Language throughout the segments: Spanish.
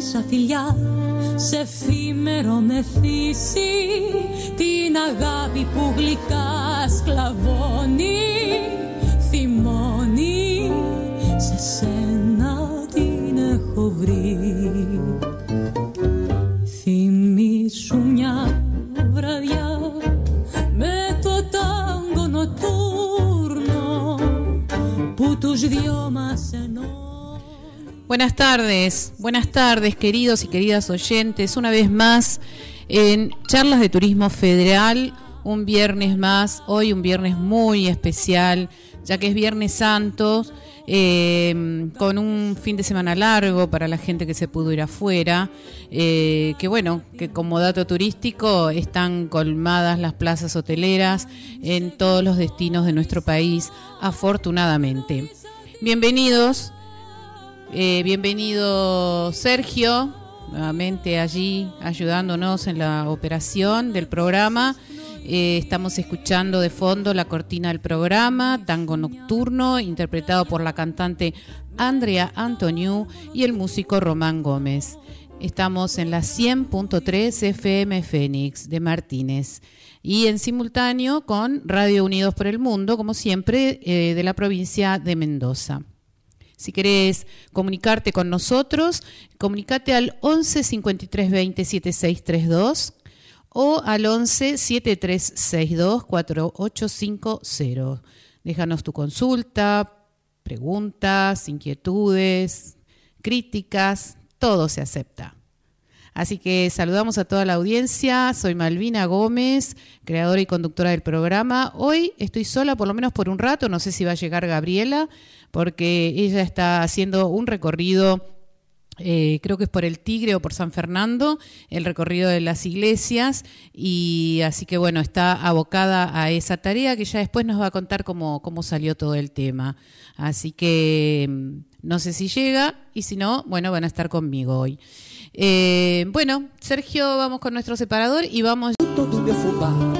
σκόρπισα φιλιά σε εφήμερο μεθύσι την αγάπη που γλυκά σκλαβώνει θυμώνει σε σένα την έχω βρει. Θυμήσου μια βραδιά με το τάγκο νοτούρνο που τους δυο μας ενώνει Buenas tardes, buenas tardes queridos y queridas oyentes, una vez más en Charlas de Turismo Federal, un viernes más, hoy un viernes muy especial, ya que es Viernes Santo, eh, con un fin de semana largo para la gente que se pudo ir afuera, eh, que bueno, que como dato turístico están colmadas las plazas hoteleras en todos los destinos de nuestro país, afortunadamente. Bienvenidos eh, bienvenido Sergio, nuevamente allí ayudándonos en la operación del programa. Eh, estamos escuchando de fondo la cortina del programa, Tango Nocturno, interpretado por la cantante Andrea Antoniu y el músico Román Gómez. Estamos en la 100.3 FM Fénix de Martínez y en simultáneo con Radio Unidos por el Mundo, como siempre, eh, de la provincia de Mendoza. Si querés comunicarte con nosotros, comunicate al 11 53 20 7632 o al 11 7362 4850. Déjanos tu consulta, preguntas, inquietudes, críticas, todo se acepta. Así que saludamos a toda la audiencia. Soy Malvina Gómez, creadora y conductora del programa. Hoy estoy sola, por lo menos por un rato. No sé si va a llegar Gabriela, porque ella está haciendo un recorrido. eh, creo que es por el Tigre o por San Fernando, el recorrido de las iglesias, y así que bueno, está abocada a esa tarea que ya después nos va a contar cómo, cómo salió todo el tema. Así que mm, no sé si llega, y si no, bueno, van a estar conmigo hoy. Eh, bueno, Sergio, vamos con nuestro separador y vamos.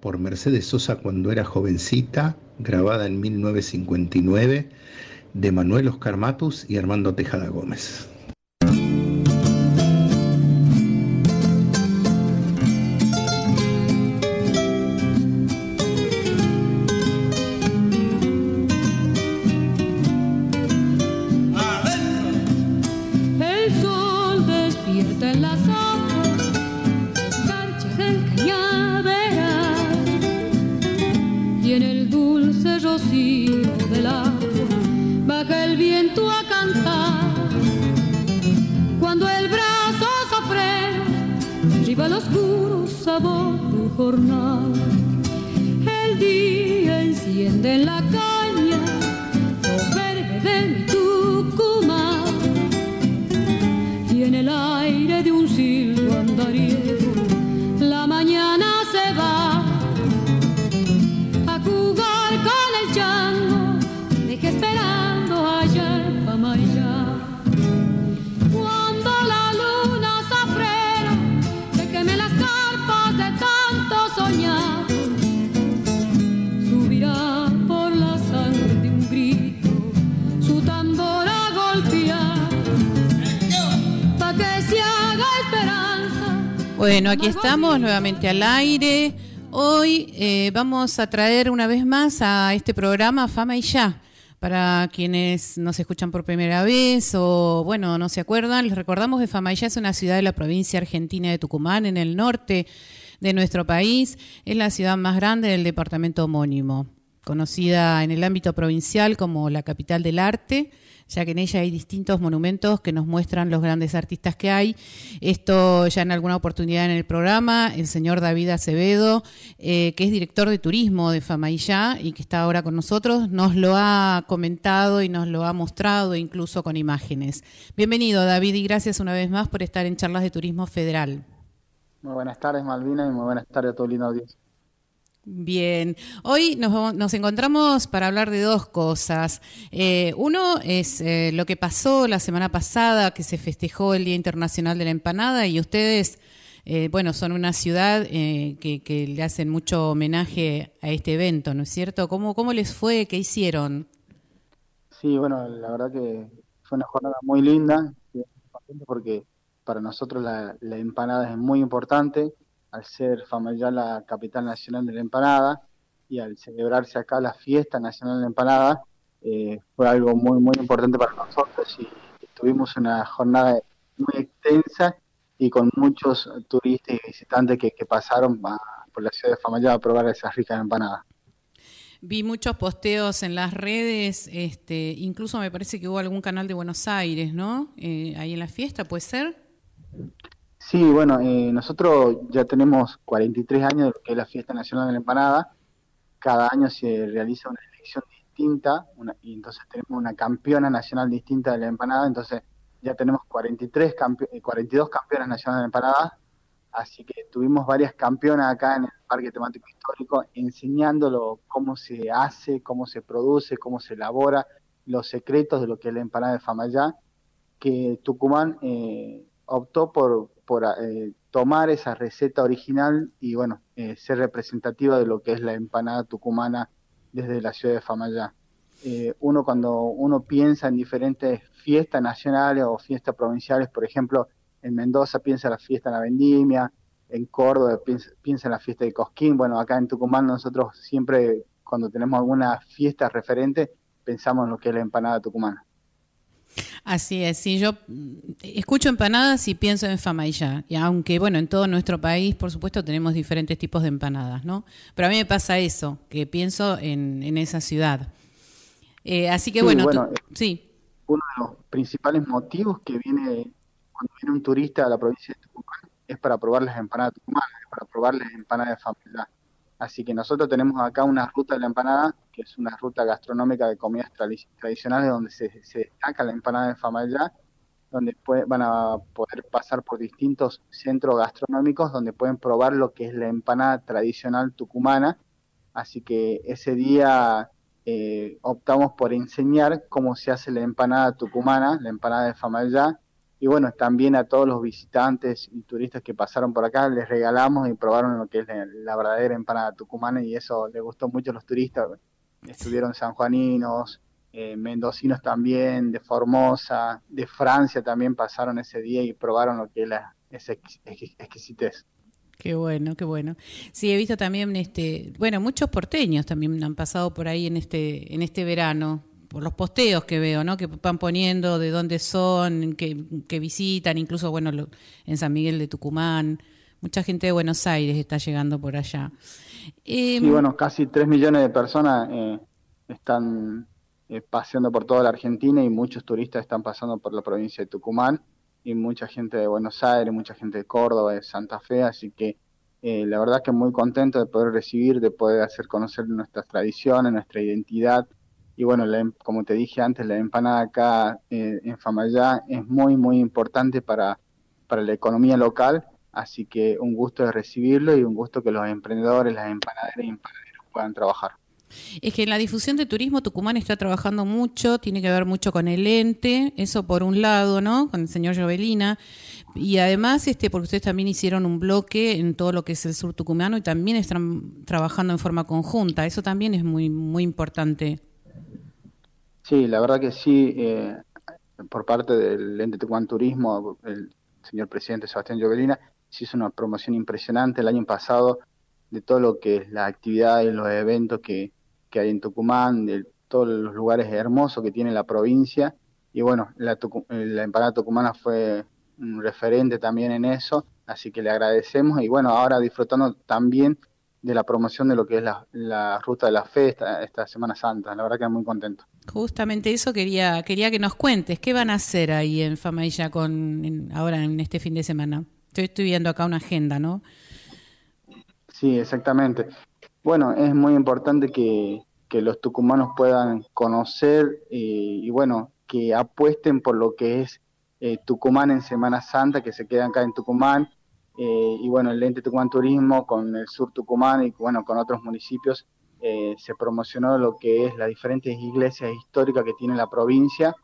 Por Mercedes Sosa cuando era jovencita, grabada en 1959, de Manuel Oscar Matus y Armando Tejada Gómez. Jornal, el día enciende en la Bueno, aquí estamos nuevamente al aire. Hoy eh, vamos a traer una vez más a este programa Fama y Ya. Para quienes nos escuchan por primera vez o, bueno, no se acuerdan, les recordamos que Fama y Ya es una ciudad de la provincia argentina de Tucumán, en el norte de nuestro país. Es la ciudad más grande del departamento homónimo, conocida en el ámbito provincial como la capital del arte ya que en ella hay distintos monumentos que nos muestran los grandes artistas que hay. Esto ya en alguna oportunidad en el programa, el señor David Acevedo, eh, que es director de turismo de Famaillá y que está ahora con nosotros, nos lo ha comentado y nos lo ha mostrado incluso con imágenes. Bienvenido David y gracias una vez más por estar en Charlas de Turismo Federal. Muy buenas tardes Malvina y muy buenas tardes a todo el audiencia. Bien, hoy nos, encontramos para hablar de dos cosas. Eh, uno es eh, lo que pasó la semana pasada, que se festejó el Día Internacional de la Empanada y ustedes, eh, bueno, son una ciudad que, le hacen mucho homenaje a este evento, ¿no es cierto? ¿Cómo, cómo les fue? ¿Qué hicieron? Sí, bueno, la verdad que fue una jornada muy linda, porque para nosotros la empanada es muy importante al ser Famayá la capital nacional de la empanada y al celebrarse acá la fiesta nacional de la empanada, eh, fue algo muy, muy importante para nosotros y tuvimos una jornada muy extensa y con muchos turistas y visitantes que, pasaron por la ciudad de Famayá a probar esas ricas empanadas. Vi muchos posteos en las redes, este, incluso me parece que hubo algún canal de Buenos Aires, ¿no? Eh, ahí en la fiesta, ¿puede ser? Sí, bueno, eh, nosotros ya tenemos 43 años de lo que es la Fiesta Nacional de la Empanada. Cada año se realiza una elección distinta y entonces tenemos una campeona nacional distinta de la empanada. Entonces ya tenemos 43 42 campeonas nacionales de la empanada. Así que tuvimos varias campeonas acá en el Parque Temático Histórico enseñándolo cómo se hace, cómo se produce, cómo se elabora, los secretos de lo que es la empanada de Famayá, que Tucumán eh, optó por, por eh, tomar esa receta original y bueno, eh, ser representativa de lo que es la empanada tucumana desde la ciudad de Famayá. Eh, uno cuando uno piensa en diferentes fiestas nacionales o fiestas provinciales, por ejemplo, en Mendoza piensa en la fiesta de la vendimia, en Córdoba piensa, piensa en la fiesta de Cosquín, bueno, acá en Tucumán nosotros siempre cuando tenemos alguna fiesta referente pensamos en lo que es la empanada tucumana. Así es, sí, yo mm, escucho empanadas y pienso en Famaillá, y aunque bueno, en todo nuestro país, por supuesto, tenemos diferentes tipos de empanadas, ¿no? Pero a mí me pasa eso, que pienso en, en esa ciudad. Eh, así que bueno, eh, sí. Uno de los principales motivos que viene cuando viene un turista a la provincia de Tucumán es para probar las empanadas tucumanas, para probar las empanadas de Famaillá. Así que nosotros tenemos acá una ruta de la empanada, que es una ruta gastronómica de comidas tradicionales donde se, destaca la empanada de Famayá, donde van a poder pasar por distintos centros gastronómicos donde pueden probar lo que es la empanada tradicional tucumana. Así que ese día eh, optamos por enseñar cómo se hace la empanada tucumana, la empanada de Famayá, y bueno, también a todos los visitantes y turistas que pasaron por acá les regalamos y probaron lo que es la, verdadera empanada tucumana y eso le gustó mucho a los turistas. Estuvieron sanjuaninos, eh, mendocinos también, de Formosa, de Francia también pasaron ese día y probaron lo que es la esa exquisitez. Qué bueno, qué bueno. Sí, he visto también, este, bueno, muchos porteños también han pasado por ahí en este, en este verano por los posteos que veo, ¿no? Que van poniendo de dónde son, que, visitan, incluso, bueno, en San Miguel de Tucumán. Mucha gente de Buenos Aires está llegando por allá. sí, em, bueno, casi 3 millones de personas eh, están eh, paseando por toda la Argentina y muchos turistas están pasando por la provincia de Tucumán y mucha gente de Buenos Aires, mucha gente de Córdoba, de Santa Fe, así que eh, la verdad que muy contento de poder recibir, de poder hacer conocer nuestras tradiciones, nuestra identidad y bueno, em, como te dije antes, la empanada acá eh, en Famayá es muy, muy importante para, para la economía local, así que un gusto de recibirlo y un gusto que los emprendedores, las empanaderas y empanaderos puedan trabajar. Es que en la difusión de turismo Tucumán está trabajando mucho, tiene que ver mucho con el ente, eso por un lado, ¿no? Con el señor Jovelina. Y además, este, porque ustedes también hicieron un bloque en todo lo que es el sur tucumano y también están trabajando en forma conjunta. Eso también es muy, muy importante. Sí, la verdad que sí, eh, por parte del ente Tucumán Turismo, el señor presidente Sebastián Llovelina, se hizo una promoción impresionante el año pasado de todo lo que es la actividad y los eventos que, que hay en Tucumán, de todos los lugares hermosos que tiene la provincia. Y bueno, la, la empanada tucumana fue un referente también en eso, Así que le agradecemos y bueno, ahora disfrutando también de la promoción de lo que es la, ruta de la fe esta, Semana Santa. La verdad que muy contento. Justamente eso quería quería que nos cuentes. ¿Ququé van a hacer ahí en Famailla con ahora en este fin de semana? Estoy, viendo acá una agenda, ¿no? Sí, exactamente. Bueno, es muy importante que, los tucumanos puedan conocer eh, y bueno, que apuesten por lo que es eh, Tucumán en Semana Santa, que se quedan acá en Tucumán, eh, y bueno, el ente Tucumán Turismo con el sur Tucumán y bueno, con otros municipios se promocionó lo que es las diferentes iglesias históricas que tiene la provincia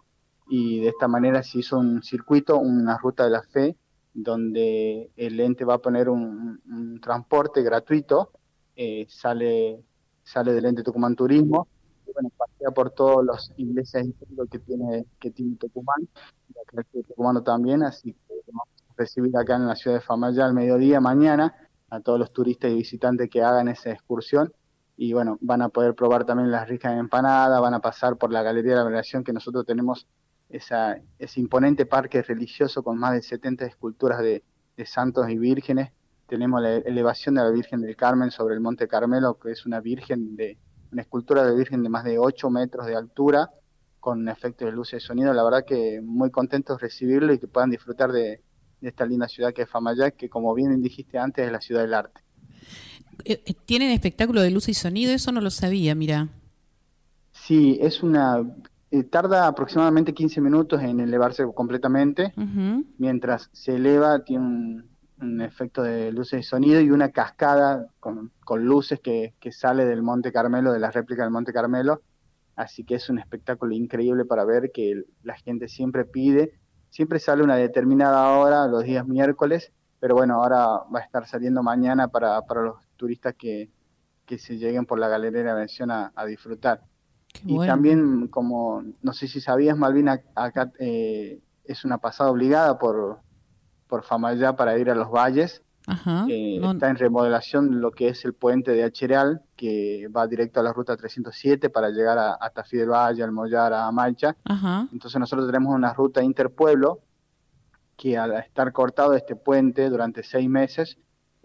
y de esta manera se hizo un circuito, una ruta de la fe, donde el ente va a poner un transporte gratuito eh, sale, sale del ente Tucumán Turismo, y bueno, pasea por todos los iglesias que tiene, que tiene Tucumán, y que Tucumano también, así que vamos a recibir acá en la ciudad de Famaya al mediodía mañana a todos los turistas y visitantes que hagan esa excursión y bueno, van a poder probar también las ricas empanadas, van a pasar por la Galería de la Veneración que nosotros tenemos esa, ese imponente parque religioso con más de 70 esculturas de santos y vírgenes tenemos la elevación de la Virgen del Carmen sobre el Monte Carmelo, que es una virgen de una escultura de virgen de más de 8 metros de altura, con efectos de luz y sonido. La verdad que muy contentos de recibirlo y que puedan disfrutar de, esta linda ciudad que es Famayac, que como bien dijiste antes es la ciudad del arte. Eh, eh, ¿Tienen espectáculo de luz y sonido? Eso no lo sabía, mira. Sí, es una... Eh, tarda aproximadamente 15 minutos en elevarse completamente. Mientras se eleva, tiene un, un efecto de luces y sonido y una cascada con, luces que, sale del Monte Carmelo, de la réplica del Monte Carmelo. Así que es un espectáculo increíble para ver que la gente siempre pide. Siempre sale una determinada hora, los días miércoles, pero bueno, ahora va a estar saliendo mañana para, para los turistas que, se lleguen por la Galería de la a, disfrutar. y también, como no sé si sabías, Malvina, acá eh, es una pasada obligada por, por Famayá para ir a los valles. Eh, está en remodelación lo que es el puente de Achereal, que va directo a la ruta 307 para llegar a, Tafí del Valle, al Mollar, a Malcha. Entonces nosotros tenemos una ruta interpueblo que al estar cortado este puente durante seis meses,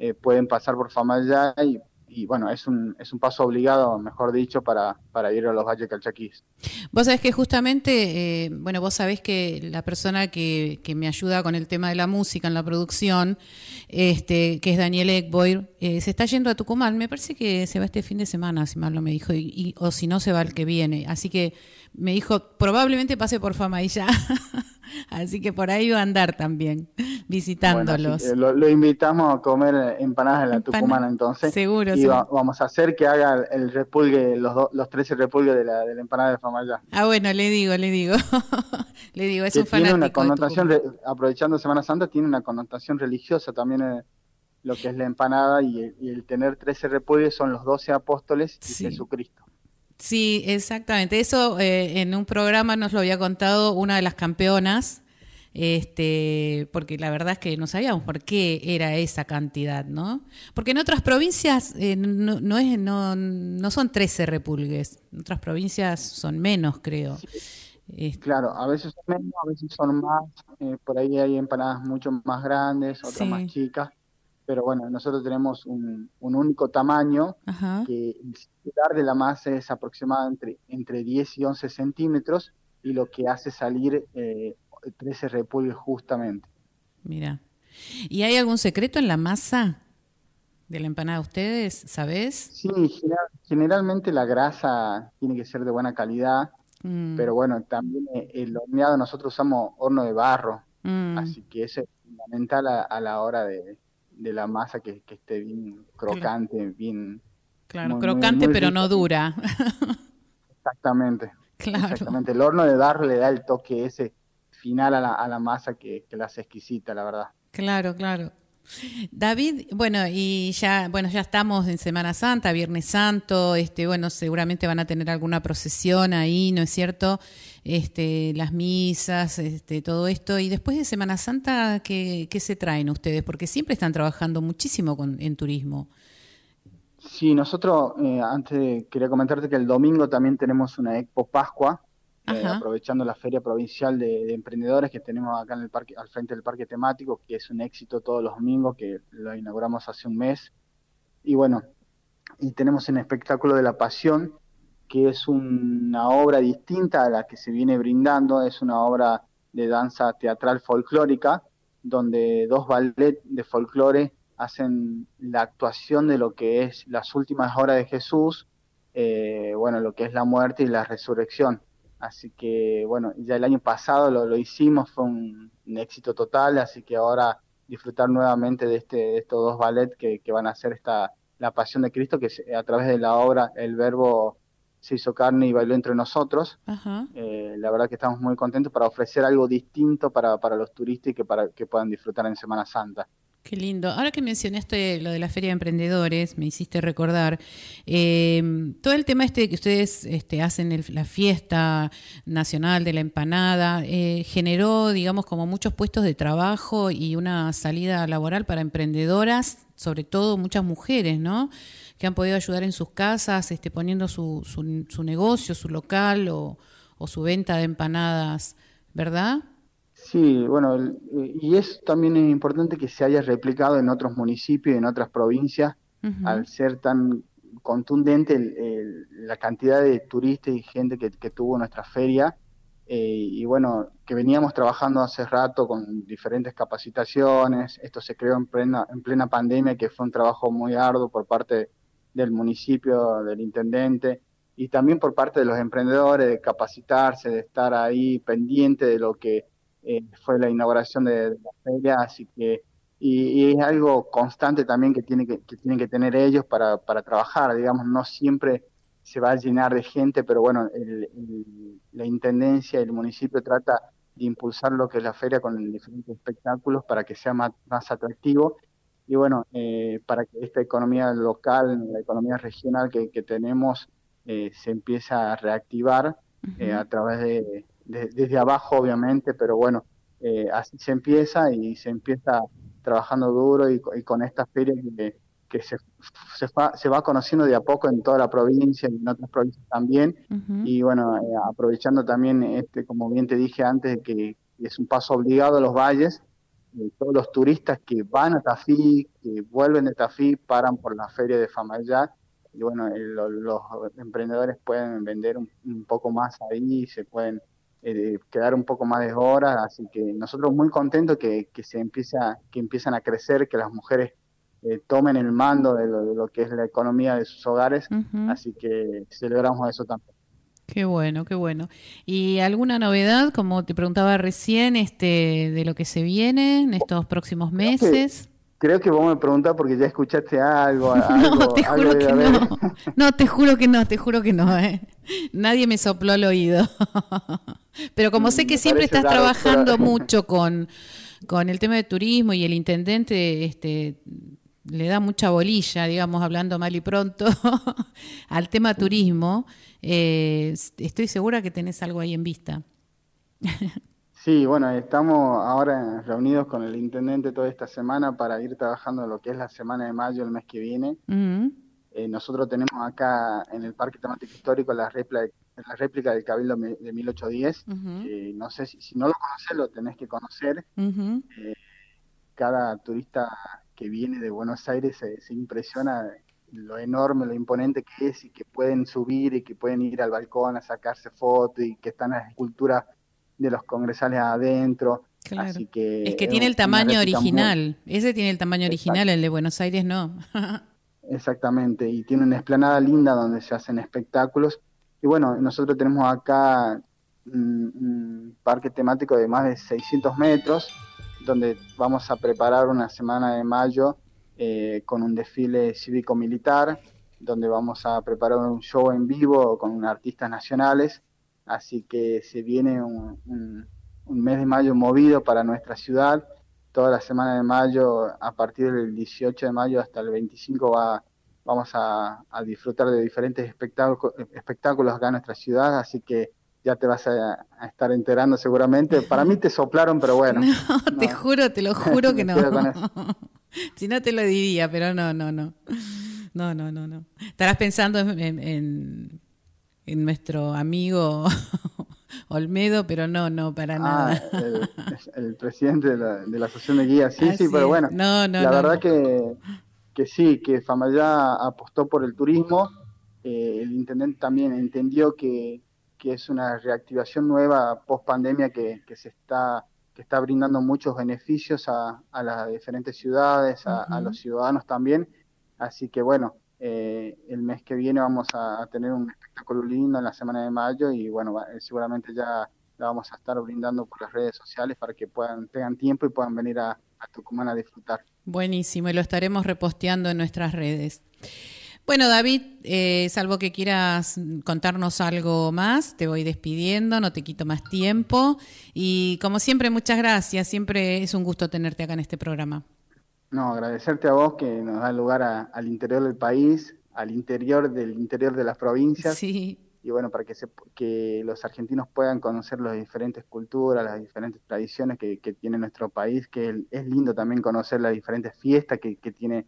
eh, pueden pasar por Famayá y y bueno, es un, es un paso obligado, mejor dicho, para, para ir a los Valles Calchaquís. Vos sabés que justamente, eh, bueno, vos sabés que la persona que, que, me ayuda con el tema de la música en la producción, este, que es Daniel Ekboy, eh, se está yendo a Tucumán, me parece que se va este fin de semana, si mal no me dijo, y, o si no se va el que viene. Así que me dijo, probablemente pase por Fama y ya. Así que por ahí va a andar también, visitándolos. lo, invitamos a comer empanadas en la Tucumana entonces. Seguro, Y vamos a hacer que haga el repulgue, los, los 13 repulgues de la, de la empanada de Famaya. Ah, bueno, le digo, le digo. le digo, es un fanático. Tiene una connotación, aprovechando Semana Santa, tiene una connotación religiosa también eh, lo que es la empanada y el, tener 13 repulgues son los 12 apóstoles de Jesucristo. Sí, exactamente. Eso eh, en un programa nos lo había contado una de las campeonas, este, porque la verdad es que no sabíamos por qué era esa cantidad, ¿no? Porque en otras provincias eh, no, es, no, no son 13 repulgues, en otras provincias son menos, creo. Claro, a veces son menos, a veces son más, eh, por ahí hay empanadas mucho más grandes, otras más chicas pero bueno, nosotros tenemos un, único tamaño, que el circular de la masa es aproximadamente entre, 10 y 11 centímetros, y lo que hace salir eh, 13 repulgues justamente. Mira. ¿Y hay algún secreto en la masa de la empanada de ustedes, sabes? Sí, generalmente la grasa tiene que ser de buena calidad, mm. pero bueno, también el horneado, nosotros usamos horno de barro, mm. así que eso es fundamental a la hora de, de la masa que, esté bien crocante, bien... Claro, crocante pero no dura. Exactamente. Exactamente. El horno de barro le da el toque ese final a la, a la masa que, que la hace exquisita, la verdad. Claro, claro. David, bueno, y ya, bueno, ya estamos en Semana Santa, Viernes Santo, este, bueno, seguramente van a tener alguna procesión ahí, ¿no es cierto? Este, las misas, este, todo esto. Y después de Semana Santa, ¿qué, se traen ustedes? Porque siempre están trabajando muchísimo con, en turismo. Sí, nosotros, eh, antes quería comentarte que el domingo también tenemos una Expo Pascua, eh, aprovechando la feria provincial de, emprendedores que tenemos acá en el parque, al frente del parque temático, que es un éxito todos los domingos, que lo inauguramos hace un mes. Y bueno, y tenemos un espectáculo de la pasión, que es una obra distinta a la que se viene brindando, es una obra de danza teatral folclórica, donde dos ballet de folclore hacen la actuación de lo que es las últimas horas de Jesús, eh, bueno, lo que es la muerte y la resurrección. Así que, bueno, ya el año pasado lo, hicimos, fue un, éxito total, así que ahora disfrutar nuevamente de, este, de estos dos ballets que, que van a hacer esta, la pasión de Cristo, que a través de la obra el verbo se hizo carne y bailó entre nosotros. Eh, la verdad que estamos muy contentos para ofrecer algo distinto para, para los turistas y que, para, que puedan disfrutar en Semana Santa. Qué lindo. Ahora que mencionaste lo de la Feria de Emprendedores, me hiciste recordar em, todo el tema este que ustedes este, hacen la fiesta nacional de la empanada, eh, generó, digamos, como muchos puestos de trabajo y una salida laboral para emprendedoras, sobre todo muchas mujeres, ¿no? Que han podido ayudar en sus casas, este, poniendo su, su, negocio, su local o su venta de empanadas, ¿verdad? Sí, bueno, y es también es importante que se haya replicado en otros municipios y en otras provincias, al ser tan contundente la cantidad de turistas y gente que, tuvo nuestra feria. Eh, y bueno, que veníamos trabajando hace rato con diferentes capacitaciones. Esto se creó en plena, en plena pandemia, que fue un trabajo muy arduo por parte del municipio, del intendente y también por parte de los emprendedores, de capacitarse, de estar ahí pendiente de lo que eh, fue la inauguración de, la feria, así que, y, es algo constante también que, tiene que, tienen que tener ellos para, para trabajar, digamos, no siempre se va a llenar de gente, pero bueno, la Intendencia y el municipio trata de impulsar lo que es la feria con diferentes espectáculos para que sea más, más atractivo. Y bueno, eh, para que esta economía local, la economía regional que, que tenemos, eh, se empiece a reactivar a través de, desde abajo obviamente, pero bueno, eh, así se empieza y se empieza trabajando duro y, con esta feria que, que se, se, va, se, va, conociendo de a poco en toda la provincia y en otras provincias también. Y bueno, eh, aprovechando también, este como bien te dije antes, que es un paso obligado a los valles, eh, todos los turistas que van a Tafí, que vuelven de Tafí, paran por la feria de Famayá y bueno, los emprendedores pueden vender un, un, poco más ahí, se pueden eh, quedar un poco más de horas, así que nosotros muy contentos que, que se empieza, que empiezan a crecer, que las mujeres eh, tomen el mando de lo, que es la economía de sus hogares, así que celebramos eso también. Qué bueno, qué bueno. ¿Y alguna novedad, como te preguntaba recién, este, de lo que se viene en estos próximos meses? Creo que vos me preguntás porque ya escuchaste algo. no, te juro que no. No, te juro que no, te juro que no. ¿eh? Nadie me sopló al oído. Pero como sé que siempre estás trabajando mucho con, con el tema de turismo y el intendente este, le da mucha bolilla, digamos, hablando mal y pronto, al tema turismo, eh, estoy segura que tenés algo ahí en vista. Sí, bueno, estamos ahora reunidos con el intendente toda esta semana para ir trabajando lo que es la semana de mayo, el mes que viene. Eh, nosotros tenemos acá en el Parque Temático Histórico la réplica, la réplica del Cabildo de 1810. no sé si, si, no lo conoces, lo tenés que conocer. Eh, cada turista que viene de Buenos Aires se, se impresiona lo enorme, lo imponente que es y que pueden subir y que pueden ir al balcón a sacarse fotos y que están las esculturas de los congresales adentro. Así que es que tiene el tamaño original. Ese tiene el tamaño original, el de Buenos Aires no. Exactamente, y tiene una explanada linda donde se hacen espectáculos. Y bueno, nosotros tenemos acá un, parque temático de más de 600 metros, donde vamos a preparar una semana de mayo eh, con un desfile cívico-militar, donde vamos a preparar un show en vivo con artistas nacionales así que se viene un, mes de mayo movido para nuestra ciudad. Toda la semana de mayo, a partir del 18 de mayo hasta el 25, va, vamos a, disfrutar de diferentes espectáculos, espectáculos acá en nuestra ciudad, así que ya te vas a, estar enterando seguramente. Para mí te soplaron, pero bueno. No, te juro, te lo juro que no. si no te lo diría, pero no, no, no. No, no, no, no. Estarás pensando en en nuestro amigo Olmedo, pero no, no, para Ah, nada. el, el presidente de la, de la asociación de guías, sí, Así sí, pero bueno, No, no, la no, verdad. Que, que sí, que Famayá apostó por el turismo, eh, el intendente también entendió que, que es una reactivación nueva post pandemia que, que se está que está brindando muchos beneficios a, a las diferentes ciudades, a, los ciudadanos también, así que bueno, eh, el mes que viene vamos a, tener un espectáculo lindo en la semana de mayo y bueno, eh, seguramente ya la vamos a estar brindando por las redes sociales para que puedan tengan tiempo y puedan venir a, a Tucumán a disfrutar. Buenísimo, y lo estaremos reposteando en nuestras redes. Bueno, David, eh, salvo que quieras contarnos algo más, te voy despidiendo, no te quito más tiempo. Y como siempre, muchas gracias. Siempre es un gusto tenerte acá en este programa. No, agradecerte a vos que nos da lugar a- al interior del país, al interior del interior de las provincias Sí, y bueno, para que, se, que los argentinos puedan conocer las diferentes culturas, las diferentes tradiciones que, que tiene nuestro país, que es lindo también conocer las diferentes fiestas que, que tiene,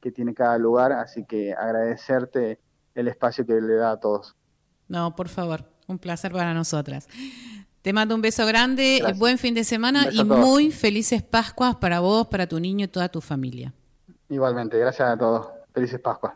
que tiene cada lugar, así que agradecerte el espacio que le da a todos. no, por favor, un placer para nosotras. Te mando un beso grande, Gracias. buen fin de semana y muy felices Pascuas para vos, para tu niño y toda tu familia. Igualmente, gracias a todos. Felices Pascuas.